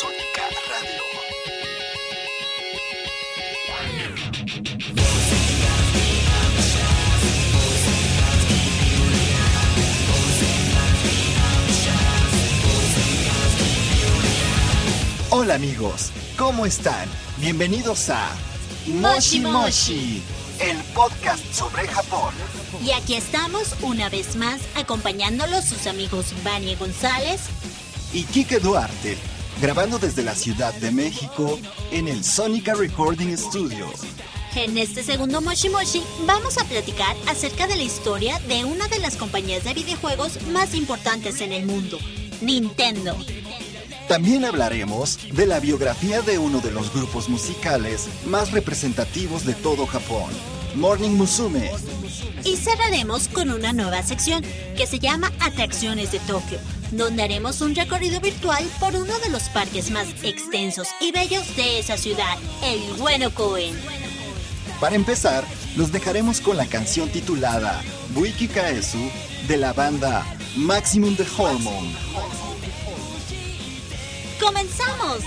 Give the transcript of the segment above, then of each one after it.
Sónica Radio. Hola amigos, ¿cómo están? Bienvenidos a Moshi Moshi, el podcast sobre Japón. Y aquí estamos una vez más acompañándolos sus amigos Vania González y Kike Duarte, grabando desde la Ciudad de México en el Sonica Recording Studio. En este segundo Moshi Moshi vamos a platicar acerca de la historia de una de las compañías de videojuegos más importantes en el mundo, Nintendo. También hablaremos de la biografía de uno de los grupos musicales más representativos de todo Japón, Morning Musume. Y cerraremos con una nueva sección que se llama Atracciones de Tokio, donde haremos un recorrido virtual por uno de los parques más extensos y bellos de esa ciudad, el Bueno Koen. Para empezar, los dejaremos con la canción titulada Buiki Kaesu de la banda Maximum the Hormone. ¡Comenzamos!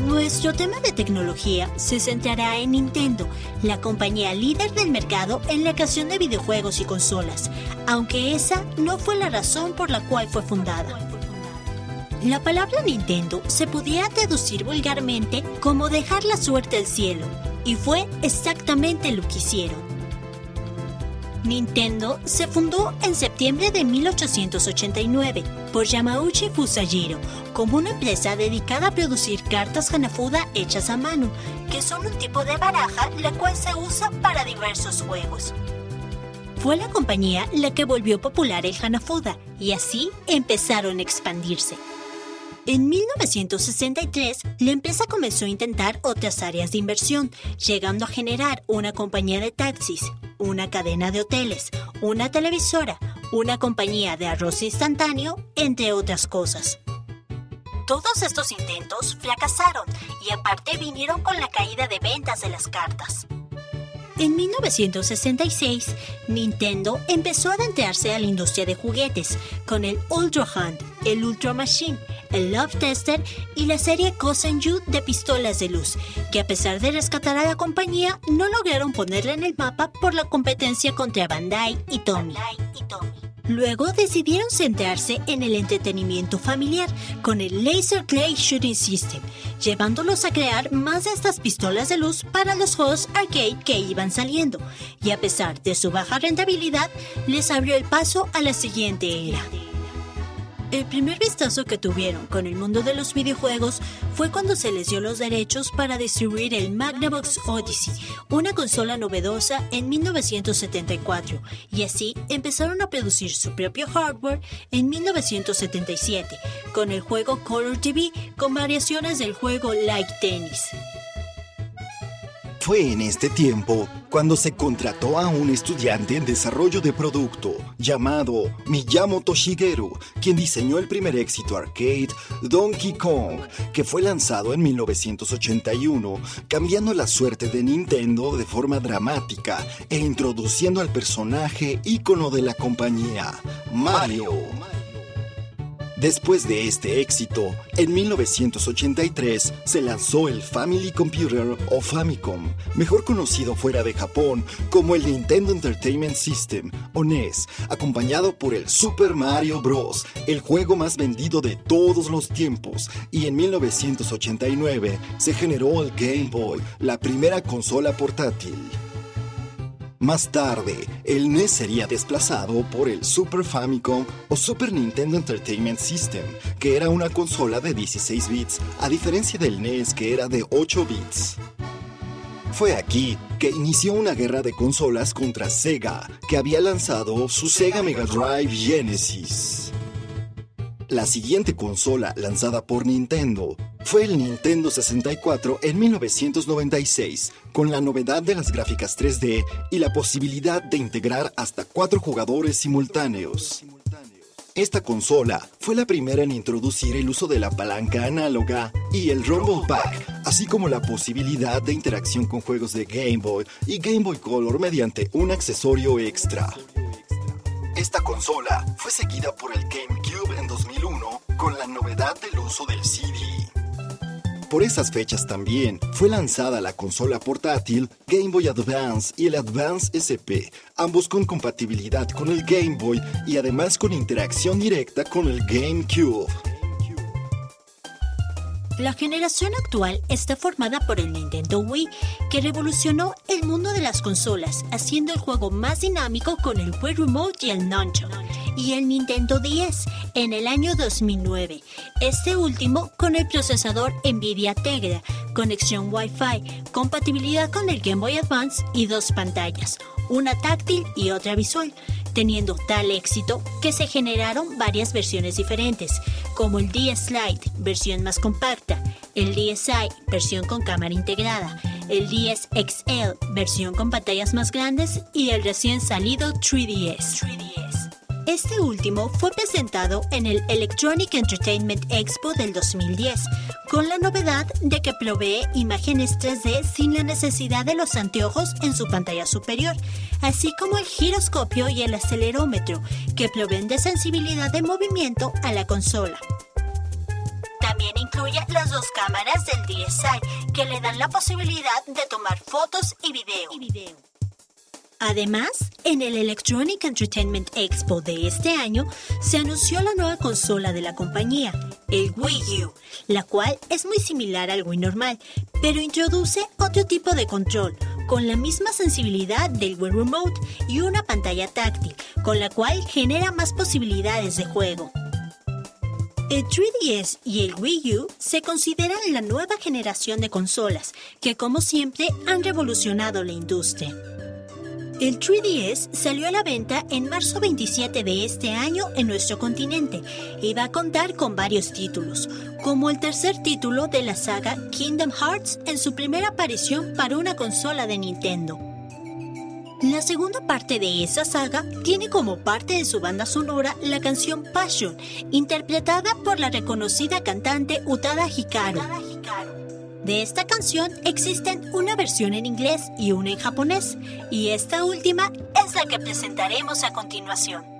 Nuestro tema de tecnología se centrará en Nintendo, la compañía líder del mercado en la creación de videojuegos y consolas, aunque esa no fue la razón por la cual fue fundada. La palabra Nintendo se podía traducir vulgarmente como dejar la suerte al cielo, y fue exactamente lo que hicieron. Nintendo se fundó en septiembre de 1889 por Yamauchi Fusajiro como una empresa dedicada a producir cartas Hanafuda hechas a mano, que son un tipo de baraja la cual se usa para diversos juegos. Fue la compañía la que volvió popular el Hanafuda y así empezaron a expandirse. En 1963, la empresa comenzó a intentar otras áreas de inversión, llegando a generar una compañía de taxis, una cadena de hoteles, una televisora, una compañía de arroz instantáneo, entre otras cosas. Todos estos intentos fracasaron y aparte vinieron con la caída de ventas de las cartas. En 1966, Nintendo empezó a adentrarse a la industria de juguetes con el Ultra Hand, el Ultra Machine, el Love Tester y la serie You de pistolas de luz, que a pesar de rescatar a la compañía, no lograron ponerla en el mapa por la competencia contra Bandai y Tommy. Luego decidieron centrarse en el entretenimiento familiar con el Laser Clay Shooting System, llevándolos a crear más de estas pistolas de luz para los juegos arcade que iban saliendo, y a pesar de su baja rentabilidad, les abrió el paso a la siguiente era. El primer vistazo que tuvieron con el mundo de los videojuegos fue cuando se les dio los derechos para distribuir el Magnavox Odyssey, una consola novedosa en 1974, y así empezaron a producir su propio hardware en 1977, con el juego Color TV con variaciones del juego Like Tennis. Fue en este tiempo cuando se contrató a un estudiante en desarrollo de producto llamado Miyamoto Shigeru, quien diseñó el primer éxito arcade Donkey Kong, que fue lanzado en 1981, cambiando la suerte de Nintendo de forma dramática e introduciendo al personaje ícono de la compañía, Mario. Después de este éxito, en 1983 se lanzó el Family Computer o Famicom, mejor conocido fuera de Japón como el Nintendo Entertainment System o NES, acompañado por el Super Mario Bros., el juego más vendido de todos los tiempos, y en 1989 se generó el Game Boy, la primera consola portátil. Más tarde, el NES sería desplazado por el Super Famicom o Super Nintendo Entertainment System, que era una consola de 16 bits, a diferencia del NES que era de 8 bits. Fue aquí que inició una guerra de consolas contra Sega, que había lanzado su Sega Mega Drive Genesis. La siguiente consola lanzada por Nintendo fue el Nintendo 64 en 1996, con la novedad de las gráficas 3D y la posibilidad de integrar hasta cuatro jugadores simultáneos. Esta consola fue la primera en introducir el uso de la palanca análoga y el Rumble Pack, así como la posibilidad de interacción con juegos de Game Boy y Game Boy Color mediante un accesorio extra. Esta consola fue seguida por el 2001 con la novedad del uso del CD. Por esas fechas también fue lanzada la consola portátil Game Boy Advance y el Advance SP, ambos con compatibilidad con el Game Boy y además con interacción directa con el GameCube. La generación actual está formada por el Nintendo Wii, que revolucionó el mundo de las consolas, haciendo el juego más dinámico con el Wii Remote y el Nunchuk, y el Nintendo 10 en el año 2009, este último con el procesador Nvidia Tegra, conexión Wi-Fi, compatibilidad con el Game Boy Advance y dos pantallas, una táctil y otra visual teniendo tal éxito que se generaron varias versiones diferentes, como el DS Lite, versión más compacta, el DSi, versión con cámara integrada, el DS XL, versión con pantallas más grandes y el recién salido 3DS. Este último fue presentado en el Electronic Entertainment Expo del 2010, con la novedad de que provee imágenes 3D sin la necesidad de los anteojos en su pantalla superior, así como el giroscopio y el acelerómetro, que proveen de sensibilidad de movimiento a la consola. También incluye las dos cámaras del DSi, que le dan la posibilidad de tomar fotos y video. Además, en el Electronic Entertainment Expo de este año se anunció la nueva consola de la compañía, el Wii U, la cual es muy similar al Wii normal, pero introduce otro tipo de control, con la misma sensibilidad del Wii Remote y una pantalla táctil, con la cual genera más posibilidades de juego. El 3DS y el Wii U se consideran la nueva generación de consolas que como siempre han revolucionado la industria. El 3DS salió a la venta en marzo 27 de este año en nuestro continente y va a contar con varios títulos, como el tercer título de la saga Kingdom Hearts en su primera aparición para una consola de Nintendo. La segunda parte de esa saga tiene como parte de su banda sonora la canción Passion, interpretada por la reconocida cantante Utada Hikaru. De esta canción existen una versión en inglés y una en japonés, y esta última es la que presentaremos a continuación.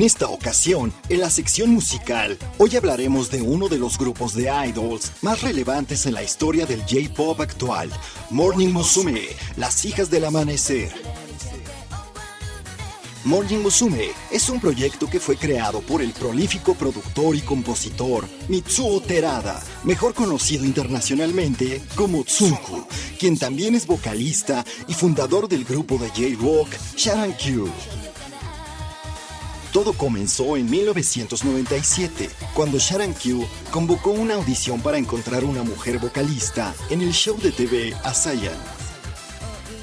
En esta ocasión, en la sección musical, hoy hablaremos de uno de los grupos de idols más relevantes en la historia del J-pop actual, Morning Musume, las hijas del amanecer. Morning Musume es un proyecto que fue creado por el prolífico productor y compositor Mitsuo Terada, mejor conocido internacionalmente como Tsunku, quien también es vocalista y fundador del grupo de J-Rock Sharankyu. Todo comenzó en 1997, cuando Sharon Q convocó una audición para encontrar una mujer vocalista en el show de TV Asayan.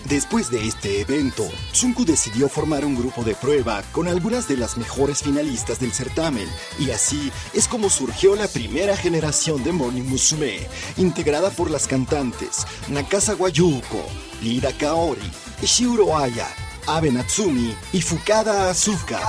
Después de este evento, Tsunku decidió formar un grupo de prueba con algunas de las mejores finalistas del certamen, y así es como surgió la primera generación de Morning Musume, integrada por las cantantes Nakasa Wayuko, Lida Kaori, Ishiro Aya, Abe Natsumi y Fukada Asuka.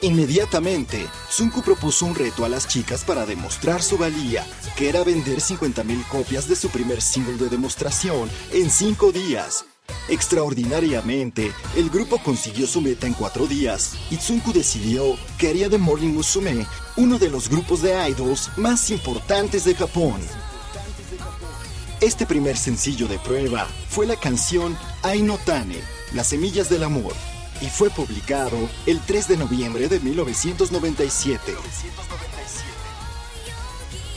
Inmediatamente, Tsunku propuso un reto a las chicas para demostrar su valía, que era vender 50.000 copias de su primer single de demostración en 5 días. Extraordinariamente, el grupo consiguió su meta en 4 días y Tsunku decidió que haría de Morning Musume uno de los grupos de idols más importantes de Japón. Este primer sencillo de prueba fue la canción Ainotane, Las Semillas del Amor, y fue publicado el 3 de noviembre de 1997.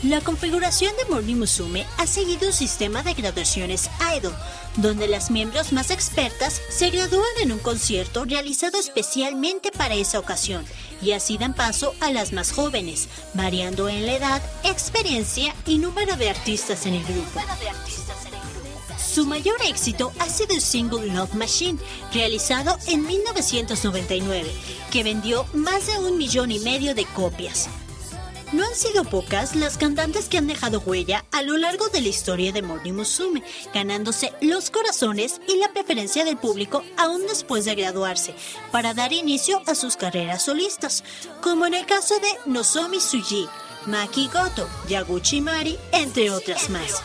La configuración de Morning Musume ha seguido un sistema de graduaciones idol, donde las miembros más expertas se gradúan en un concierto realizado especialmente para esa ocasión y así dan paso a las más jóvenes, variando en la edad, experiencia y número de artistas en el grupo. Su mayor éxito ha sido el single Love Machine, realizado en 1999, que vendió más de un millón y medio de copias. No han sido pocas las cantantes que han dejado huella a lo largo de la historia de Morning Musume, ganándose los corazones y la preferencia del público aún después de graduarse, para dar inicio a sus carreras solistas, como en el caso de Nozomi Tsuji, Maki Goto, Yaguchi Mari, entre otras más.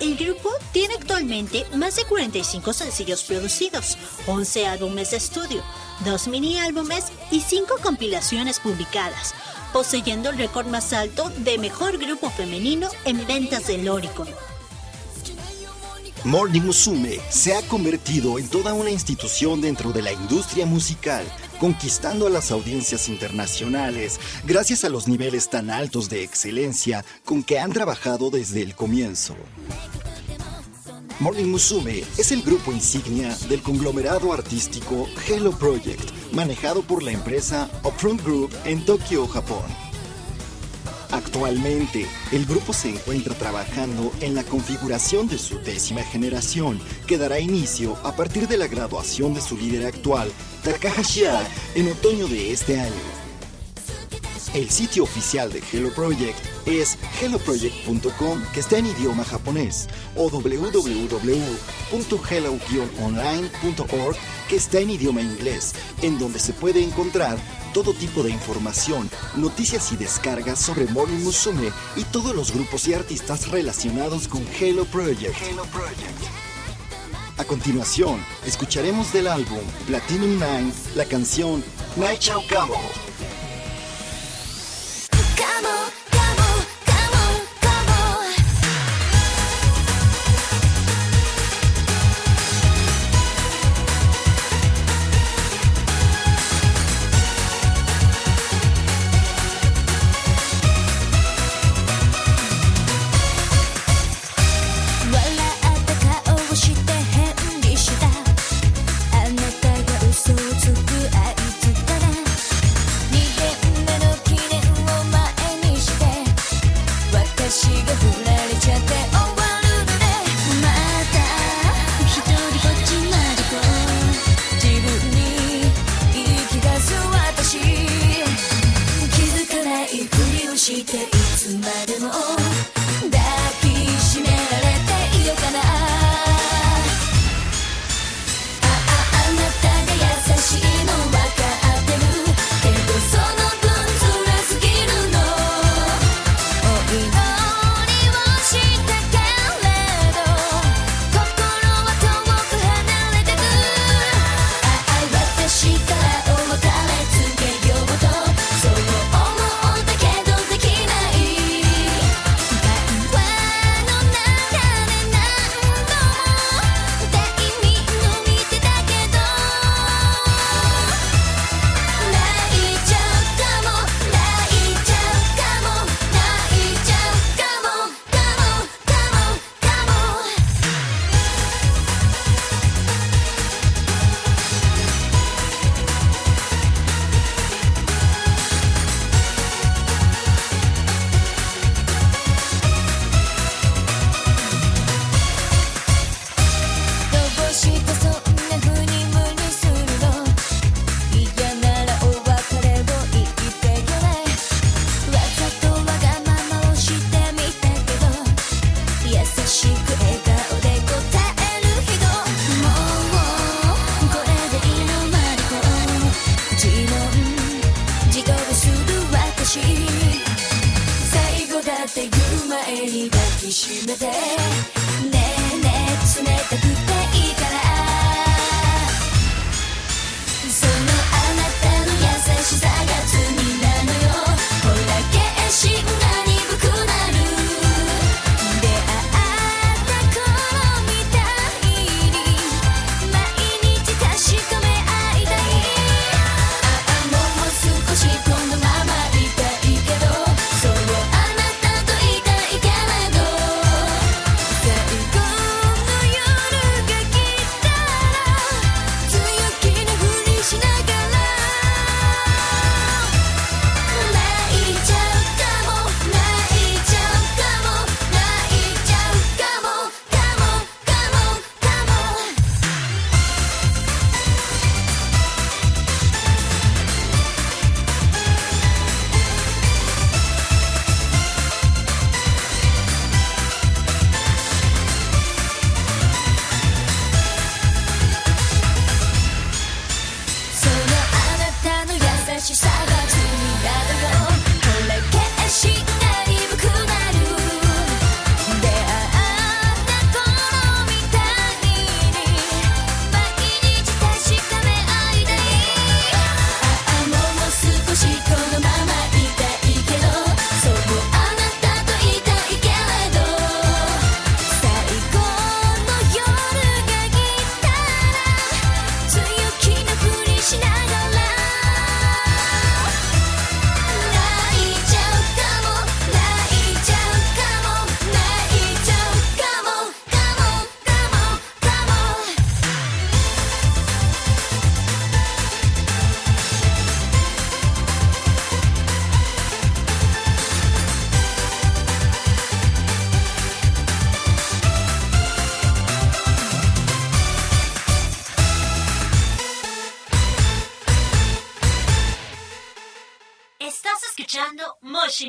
El grupo tiene actualmente más de 45 sencillos producidos, 11 álbumes de estudio, 2 mini álbumes y 5 compilaciones publicadas, poseyendo el récord más alto de mejor grupo femenino en ventas del Oricon. Morning Musume se ha convertido en toda una institución dentro de la industria musical, conquistando a las audiencias internacionales gracias a los niveles tan altos de excelencia con que han trabajado desde el comienzo. Morning Musume es el grupo insignia del conglomerado artístico Hello Project, manejado por la empresa Upfront Group en Tokio, Japón. Actualmente, el grupo se encuentra trabajando en la configuración de su décima generación, que dará inicio a partir de la graduación de su líder actual, Takahashi en otoño de este año. El sitio oficial de Hello Project es helloproject.com que está en idioma japonés o www.hello-online.org que está en idioma inglés, en donde se puede encontrar todo tipo de información, noticias y descargas sobre Morning Musume y todos los grupos y artistas relacionados con Hello Project. A continuación, escucharemos del álbum Platinum Nine la canción Night Chao Mama.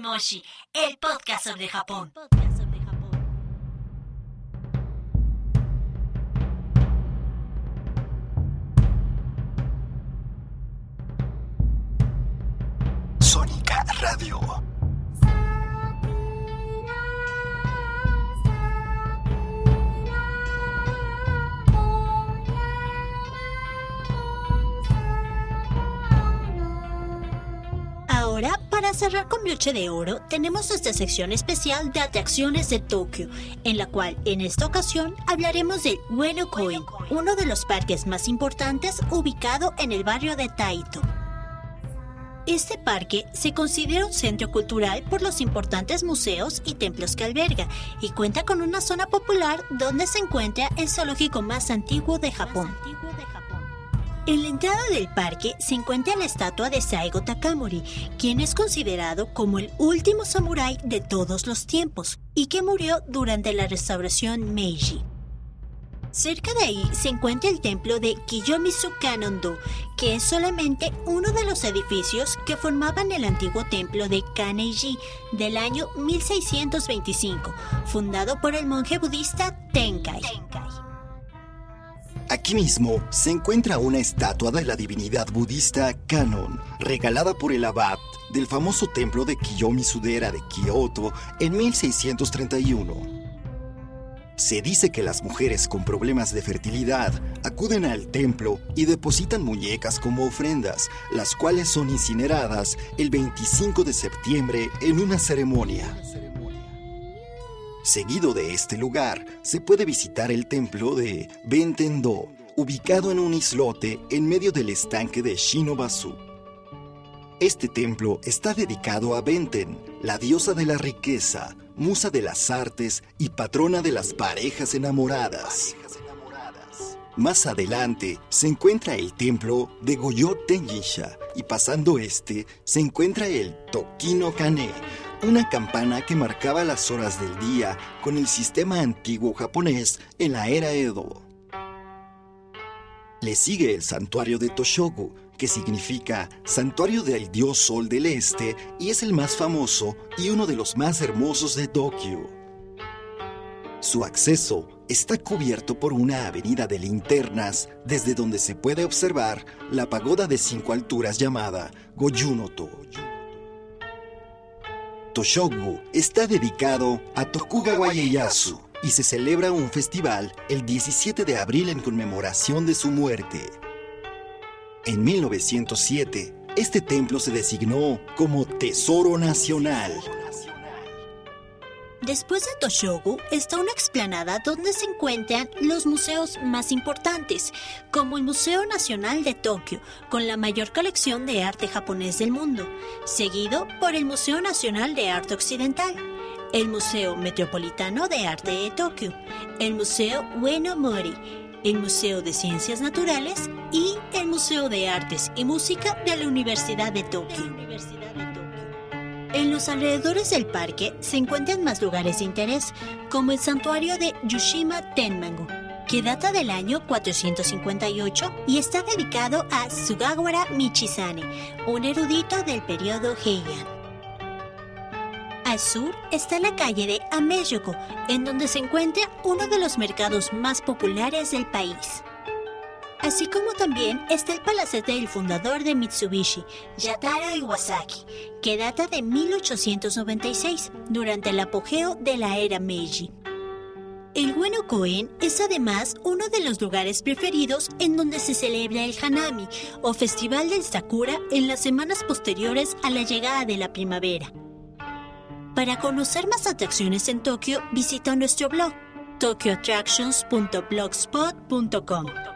Moshi el podcast sobre Japón. Sónica Radio. Para cerrar con broche de oro, tenemos nuestra sección especial de atracciones de Tokio, en la cual en esta ocasión hablaremos del Ueno Koen, uno de los parques más importantes ubicado en el barrio de Taito. Este parque se considera un centro cultural por los importantes museos y templos que alberga y cuenta con una zona popular donde se encuentra el zoológico más antiguo de Japón. En la entrada del parque se encuentra la estatua de Saigo Takamori, quien es considerado como el último samurái de todos los tiempos y que murió durante la restauración Meiji. Cerca de ahí se encuentra el templo de Kiyomizu Kanondo, que es solamente uno de los edificios que formaban el antiguo templo de Kaneiji del año 1625, fundado por el monje budista Tenkai. Aquí mismo se encuentra una estatua de la divinidad budista Kanon, regalada por el abad del famoso templo de Kiyomi-Sudera de Kioto en 1631. Se dice que las mujeres con problemas de fertilidad acuden al templo y depositan muñecas como ofrendas, las cuales son incineradas el 25 de septiembre en una ceremonia. Seguido de este lugar, se puede visitar el templo de Bentendo, ubicado en un islote en medio del estanque de Shinobasu. Este templo está dedicado a Benten, la diosa de la riqueza, musa de las artes y patrona de las parejas enamoradas. Más adelante se encuentra el templo de Goyo Tenjisha y pasando este se encuentra el Tokino Kane, una campana que marcaba las horas del día con el sistema antiguo japonés en la era Edo. Le sigue el santuario de Toshogu, que significa santuario del dios sol del este y es el más famoso y uno de los más hermosos de Tokio. Su acceso está cubierto por una avenida de linternas desde donde se puede observar la pagoda de cinco alturas llamada Goyunoto. Toshogu está dedicado a Tokugawa Ieyasu y se celebra un festival el 17 de abril en conmemoración de su muerte. En 1907, este templo se designó como Tesoro Nacional. Después de Toshogu está una explanada donde se encuentran los museos más importantes, como el Museo Nacional de Tokio, con la mayor colección de arte japonés del mundo, seguido por el Museo Nacional de Arte Occidental, el Museo Metropolitano de Arte de Tokio, el Museo Ueno Mori, el Museo de Ciencias Naturales y el Museo de Artes y Música de la Universidad de Tokio. En los alrededores del parque se encuentran más lugares de interés, como el santuario de Yushima Tenmangu, que data del año 458 y está dedicado a Sugawara Michisane, un erudito del periodo Heian. Al sur está la calle de Ameyoko, en donde se encuentra uno de los mercados más populares del país. Así como también está el palacete del fundador de Mitsubishi, Yataro Iwasaki, que data de 1896, durante el apogeo de la era Meiji. El Bueno Koen es además uno de los lugares preferidos en donde se celebra el Hanami, o Festival del Sakura, en las semanas posteriores a la llegada de la primavera. Para conocer más atracciones en Tokio, visita nuestro blog tokyoattractions.blogspot.com.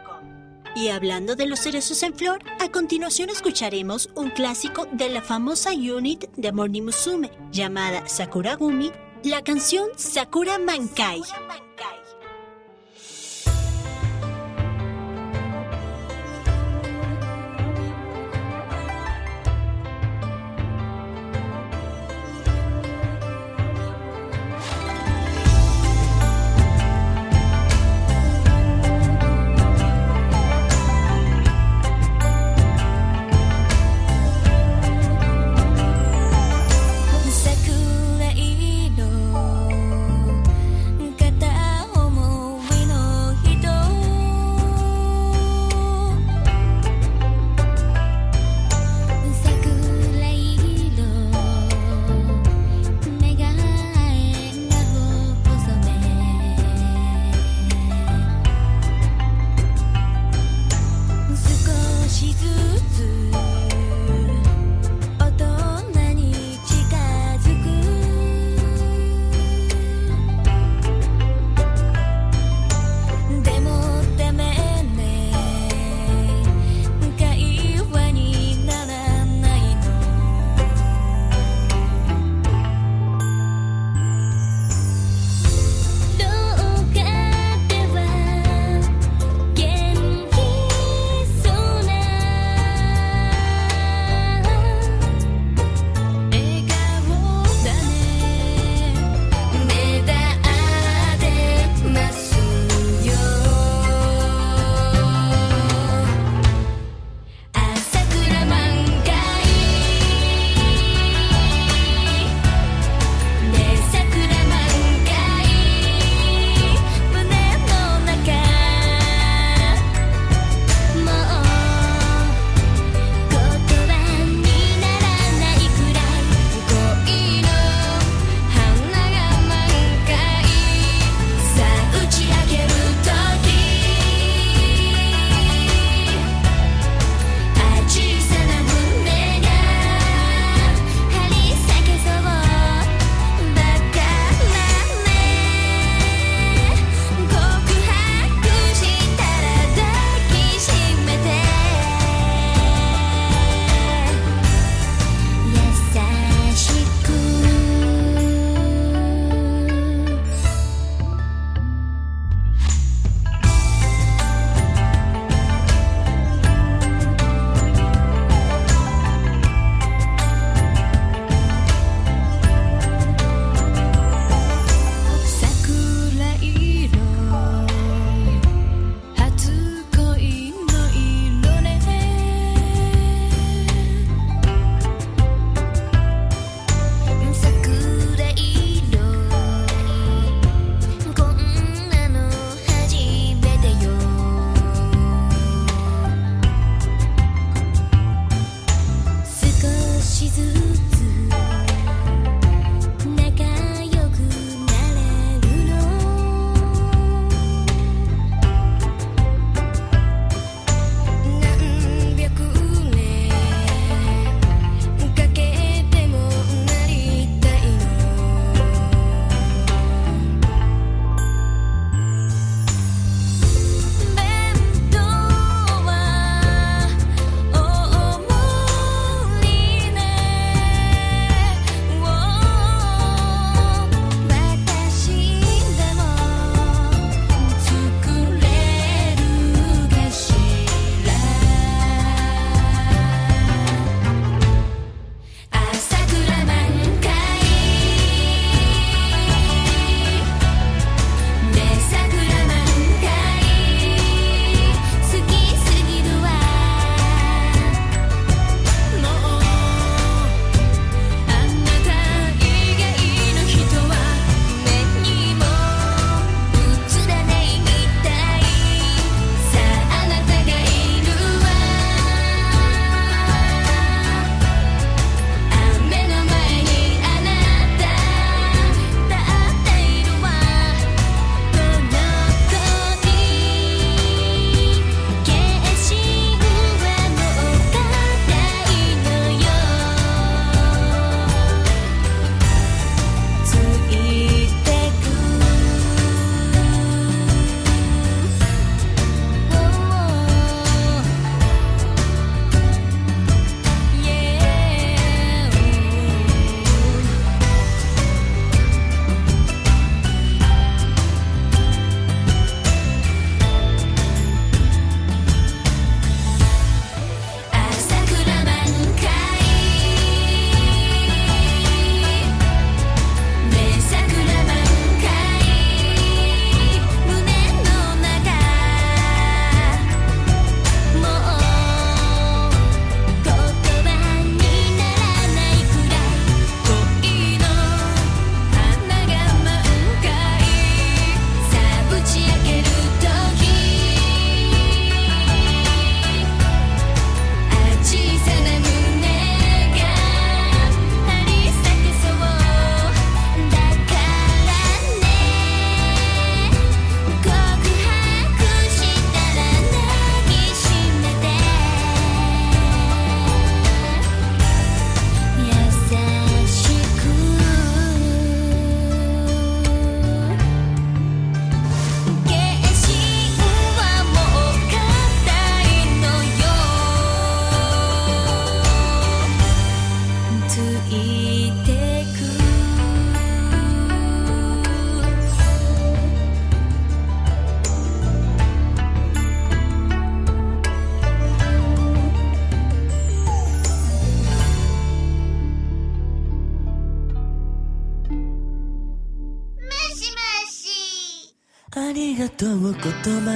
Y hablando de los cerezos en flor, a continuación escucharemos un clásico de la famosa unit de Morning Musume llamada Sakuragumi, la canción Sakura Mankai. と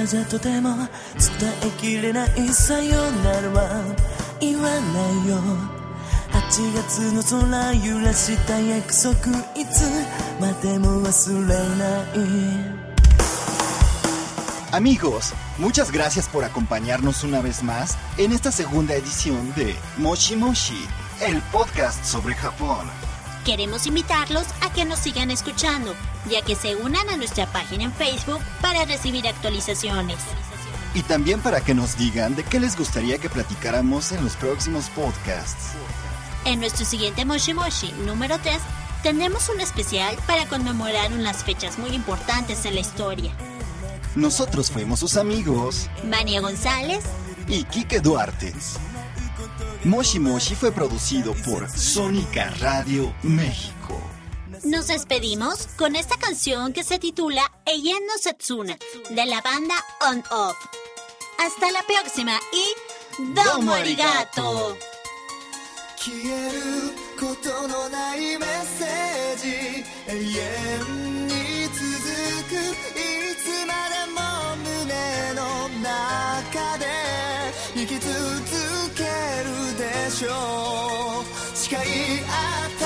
葉じゃとても伝えきれないさよならは言わないよ8月の空揺らした約束いつまでも忘れない Amigos, muchas gracias por acompañarnos una vez más en esta segunda edición de Moshi Moshi, el podcast sobre Japón. Queremos invitarlos a que nos sigan escuchando, ya que se unan a nuestra página en Facebook para recibir actualizaciones. Y también para que nos digan de qué les gustaría que platicáramos en los próximos podcasts. En nuestro siguiente Moshi Moshi número 3 tendremos un especial para conmemorar unas fechas muy importantes en la historia. Nosotros fuimos sus amigos Mania González, y Kike Duarte. Moshi Moshi fue producido por Sónica Radio México. nos despedimos con esta canción que se titula Eien no Setsuna de la banda On Off. Hasta la próxima y Domo arigato. 消えることのないメッセージ永遠に続くいつまでも胸の中で ょう。誓い合って